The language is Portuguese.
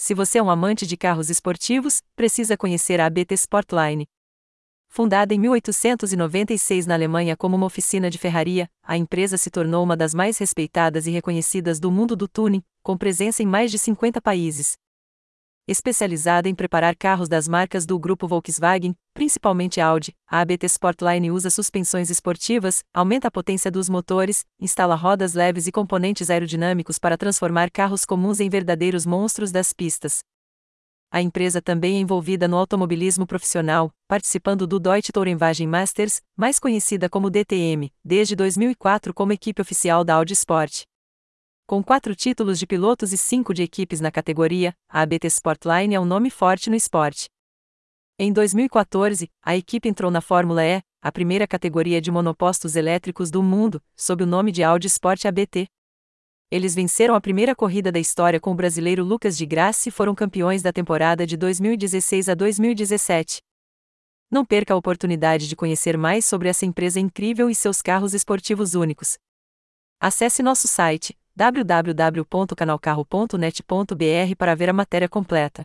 Se você é um amante de carros esportivos, precisa conhecer a ABT Sportline. Fundada em 1896 na Alemanha como uma oficina de ferraria, a empresa se tornou uma das mais respeitadas e reconhecidas do mundo do tuning, com presença em mais de 50 países. Especializada em preparar carros das marcas do grupo Volkswagen, principalmente Audi, a ABT Sportline usa suspensões esportivas, aumenta a potência dos motores, instala rodas leves e componentes aerodinâmicos para transformar carros comuns em verdadeiros monstros das pistas. A empresa também é envolvida no automobilismo profissional, participando do Deutsche Tourenwagen Masters, mais conhecida como DTM, desde 2004 como equipe oficial da Audi Sport. Com quatro títulos de pilotos e cinco de equipes na categoria, a ABT Sportline é um nome forte no esporte. Em 2014, a equipe entrou na Fórmula E, a primeira categoria de monopostos elétricos do mundo, sob o nome de Audi Sport ABT. Eles venceram a primeira corrida da história com o brasileiro Lucas de Graça e foram campeões da temporada de 2016 a 2017. Não perca a oportunidade de conhecer mais sobre essa empresa incrível e seus carros esportivos únicos. Acesse nosso site www.canalcarro.net.br para ver a matéria completa.